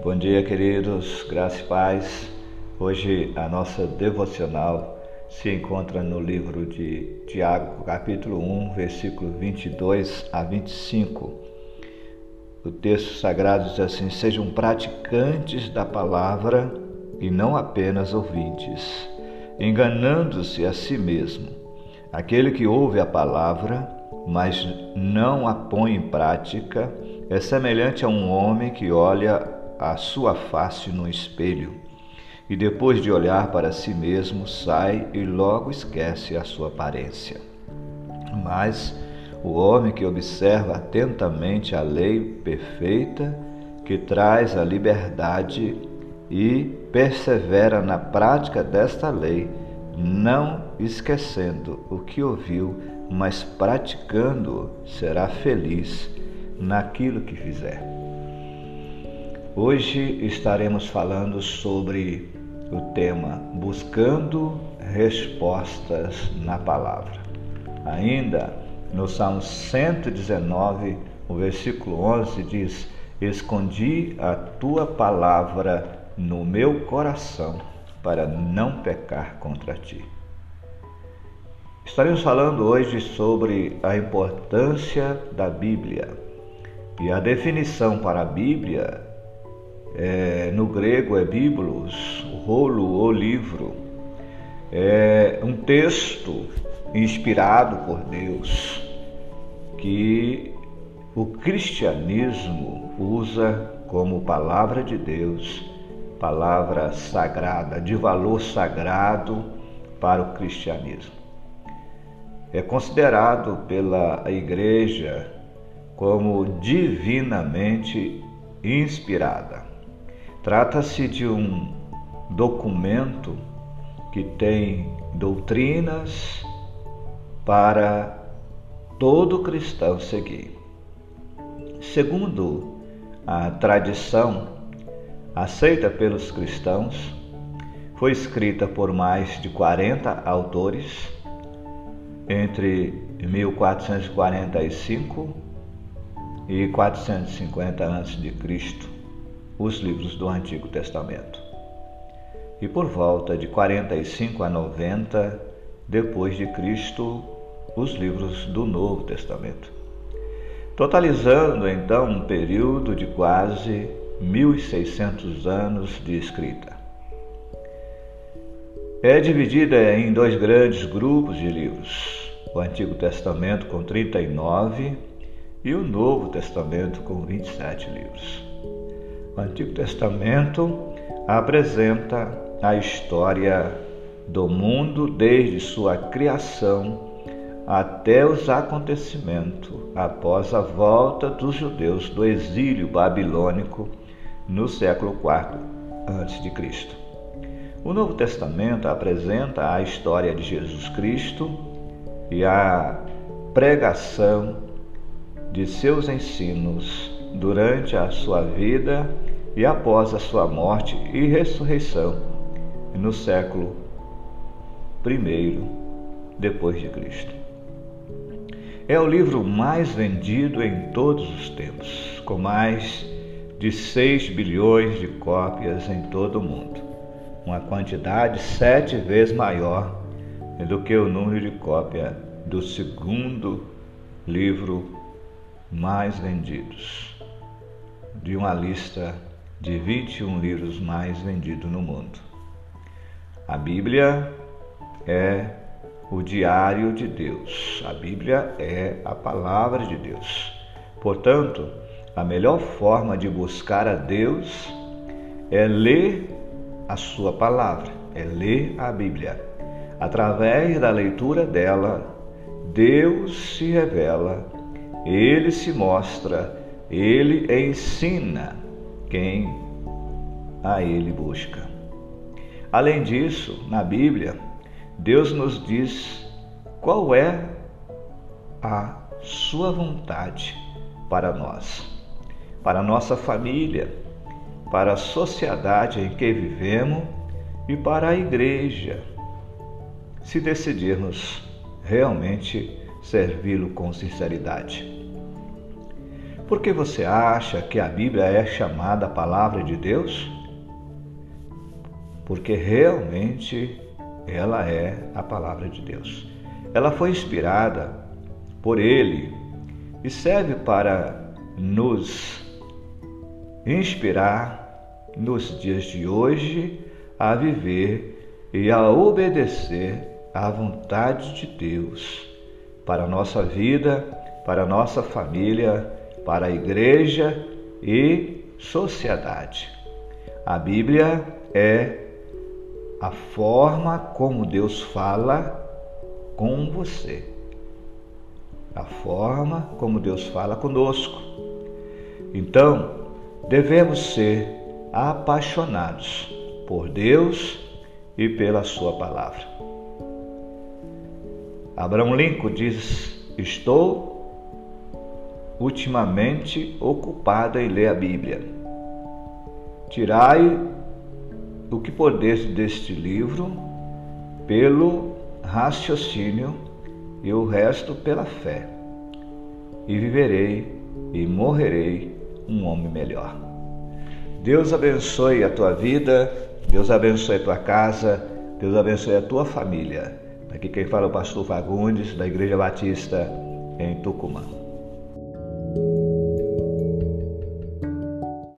Bom dia, queridos, graça e paz. Hoje a nossa devocional se encontra no livro de Tiago, capítulo 1, versículo 22 a 25. O texto sagrado diz assim: Sejam praticantes da palavra e não apenas ouvintes, enganando-se a si mesmo. Aquele que ouve a palavra, mas não a põe em prática, é semelhante a um homem que olha a sua face no espelho e depois de olhar para si mesmo sai e logo esquece a sua aparência. Mas o homem que observa atentamente a lei perfeita, que traz a liberdade e persevera na prática desta lei, não esquecendo o que ouviu, mas praticando, será feliz naquilo que fizer. Hoje estaremos falando sobre o tema Buscando Respostas na Palavra. Ainda no Salmo 119, o versículo 11 diz: Escondi a tua palavra no meu coração para não pecar contra ti. Estaremos falando hoje sobre a importância da Bíblia. E a definição para a Bíblia é, no grego é biblos, rolo ou livro. É um texto inspirado por Deus que o cristianismo usa como palavra de Deus, palavra sagrada, de valor sagrado para o cristianismo. É considerado pela igreja como divinamente inspirada. Trata-se de um documento que tem doutrinas para todo cristão seguir. Segundo a tradição aceita pelos cristãos, foi escrita por mais de 40 autores entre 1445 e 450 a.C os livros do Antigo Testamento. E por volta de 45 a 90 depois de Cristo, os livros do Novo Testamento. Totalizando então um período de quase 1600 anos de escrita. É dividida em dois grandes grupos de livros: o Antigo Testamento com 39 e o Novo Testamento com 27 livros. O Antigo Testamento apresenta a história do mundo desde sua criação até os acontecimentos após a volta dos judeus do exílio babilônico no século IV a.C. O Novo Testamento apresenta a história de Jesus Cristo e a pregação de seus ensinos durante a sua vida e após a sua morte e ressurreição no século I depois de Cristo. É o livro mais vendido em todos os tempos, com mais de 6 bilhões de cópias em todo o mundo, uma quantidade sete vezes maior do que o número de cópia do segundo livro mais vendidos, de uma lista de 21 livros mais vendidos no mundo. A Bíblia é o diário de Deus. A Bíblia é a palavra de Deus. Portanto, a melhor forma de buscar a Deus é ler a sua palavra, é ler a Bíblia. Através da leitura dela, Deus se revela, ele se mostra, ele ensina quem a Ele busca. Além disso, na Bíblia, Deus nos diz qual é a Sua vontade para nós, para nossa família, para a sociedade em que vivemos e para a igreja, se decidirmos realmente servi-lo com sinceridade. Por que você acha que a Bíblia é chamada palavra de Deus? Porque realmente ela é a palavra de Deus. Ela foi inspirada por Ele e serve para nos inspirar nos dias de hoje a viver e a obedecer à vontade de Deus para a nossa vida, para a nossa família, para a igreja e sociedade. A Bíblia é a forma como Deus fala com você. A forma como Deus fala conosco. Então, devemos ser apaixonados por Deus e pela Sua palavra. Abraão Lincoln diz: Estou ultimamente ocupado em ler a Bíblia. Tirai o que podeis deste livro pelo raciocínio e o resto pela fé, e viverei e morrerei um homem melhor. Deus abençoe a tua vida, Deus abençoe a tua casa, Deus abençoe a tua família. Aqui quem fala é o pastor Fagundes, da Igreja Batista em Tucumã.